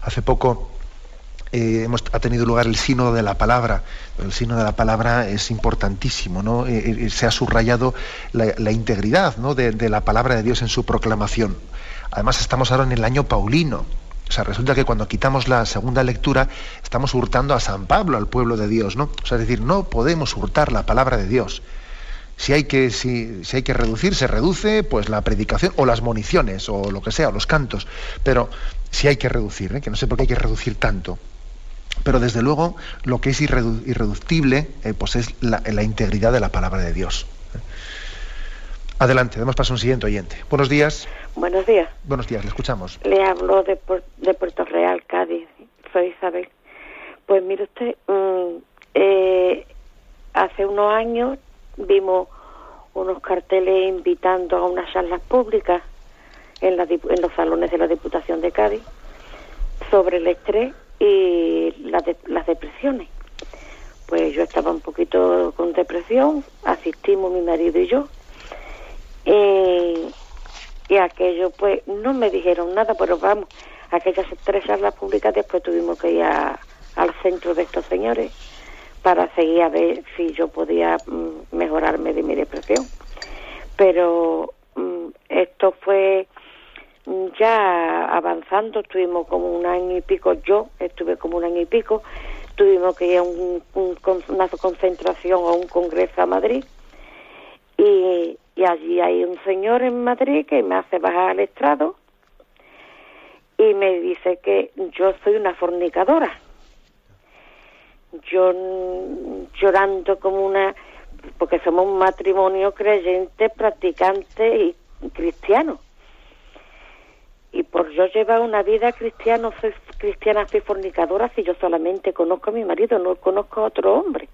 Hace poco eh, hemos, ha tenido lugar el sínodo de la palabra. El sínodo de la palabra es importantísimo, ¿no? Eh, eh, se ha subrayado la, integridad de, la palabra de Dios en su proclamación. Además, estamos ahora en el año paulino. O sea, resulta que cuando quitamos la segunda lectura, estamos hurtando a San Pablo, al pueblo de Dios, ¿no? O sea, es decir, no podemos hurtar la palabra de Dios. Si hay que, si, si hay que reducir, se reduce pues la predicación o las municiones o lo que sea, o los cantos. Pero si hay que reducir, que no sé por qué hay que reducir tanto. Pero desde luego lo que es irreductible eh, pues es la, integridad de la palabra de Dios. Adelante, damos paso a un siguiente oyente. Buenos días. Buenos días. Buenos días, le escuchamos. Le hablo de, de Puerto Real, Cádiz. Soy Isabel. Pues mire usted, mm, eh, hace unos años vimos unos carteles invitando a unas charlas públicas en, la, en los salones de la Diputación de Cádiz sobre el estrés y las depresiones. Pues yo estaba un poquito con depresión, asistimos mi marido y yo. y aquello, pues no me dijeron nada, pero vamos, aquellas tres charlas públicas después tuvimos que ir al centro de estos señores para seguir a ver si yo podía mm, mejorarme de mi depresión. Pero mm, esto fue ya avanzando, estuvimos como un año y pico, yo estuve como un año y pico, tuvimos que ir a un, una concentración o un congreso a Madrid y, allí hay un señor en Madrid que me hace bajar al estrado y me dice que yo soy una fornicadora. Yo llorando como una, porque somos un matrimonio creyente, practicante y cristiano y por yo llevar una vida cristiana, soy cristiana, soy fornicadora, si yo solamente conozco a mi marido, no conozco a otro hombre.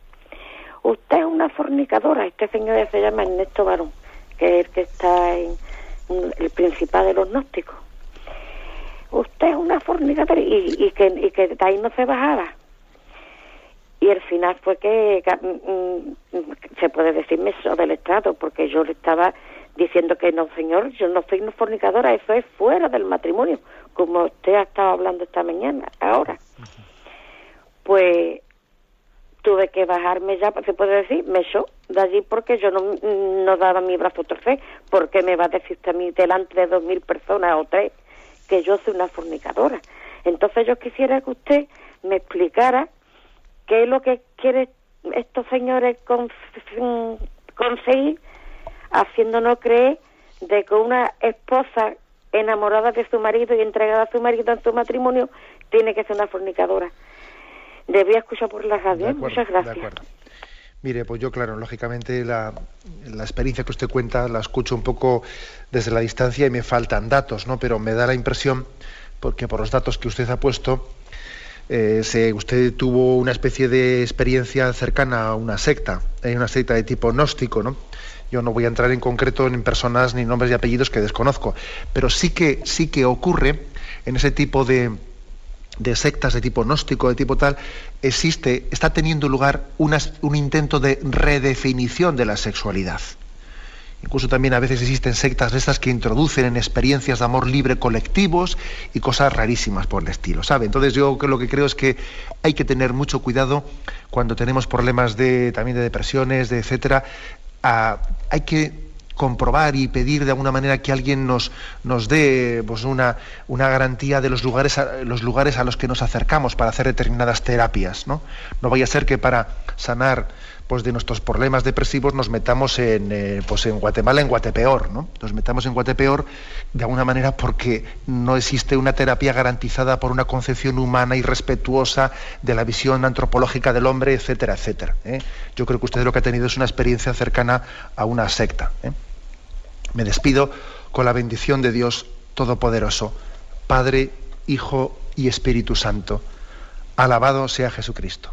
Usted es una fornicadora, este señor se llama Ernesto Barón, que es el que está en el principal de los gnósticos. usted es una fornicadora y, y, que, y que de ahí no se bajaba. Y el final fue que mm, mm, se puede decir meso del Estado, porque yo le estaba diciendo que no, señor, yo no soy una fornicadora, eso es fuera del matrimonio, como usted ha estado hablando esta mañana, ahora. Pues tuve que bajarme ya, se puede decir, me echó de allí porque yo no, no daba mi brazo a torcer, porque me va a decir a mí delante de dos mil personas o tres que yo soy una fornicadora. Entonces yo quisiera que usted me explicara qué es lo que quiere estos señores conseguir haciéndonos creer de que una esposa enamorada de su marido y entregada a su marido en su matrimonio tiene que ser una fornicadora. Debía escuchar por la radio. ¿eh? Muchas gracias. Mire, pues yo, claro, lógicamente la, la, experiencia que usted cuenta la escucho un poco desde la distancia y me faltan datos, ¿no? Pero me da la impresión, porque por los datos que usted ha puesto, eh, se, usted tuvo una especie de experiencia cercana a una secta, hay una secta de tipo gnóstico, ¿no? Yo no voy a entrar en concreto en personas ni nombres y apellidos que desconozco, pero sí que sí que ocurre en ese tipo de, de sectas de tipo gnóstico, de tipo tal, existe, está teniendo lugar un intento de redefinición de la sexualidad. Incluso también a veces existen sectas de estas que introducen en experiencias de amor libre colectivos y cosas rarísimas por el estilo, ¿sabe? Entonces yo lo que creo es que hay que tener mucho cuidado cuando tenemos problemas de también de depresiones, de etcétera. Hay que comprobar y pedir de alguna manera que alguien nos, nos dé pues, una, una garantía de los lugares, a, los lugares a los que nos acercamos para hacer determinadas terapias. No, no vaya a ser que para sanar pues de nuestros problemas depresivos nos metamos en, eh, pues en Guatemala, en Guatepeor, ¿no? Nos metamos en Guatepeor de alguna manera porque no existe una terapia garantizada por una concepción humana y respetuosa de la visión antropológica del hombre, etcétera, etcétera. ¿eh? Yo creo que usted lo que ha tenido es una experiencia cercana a una secta. ¿eh? Me despido con la bendición de Dios Todopoderoso, Padre, Hijo y Espíritu Santo. Alabado sea Jesucristo.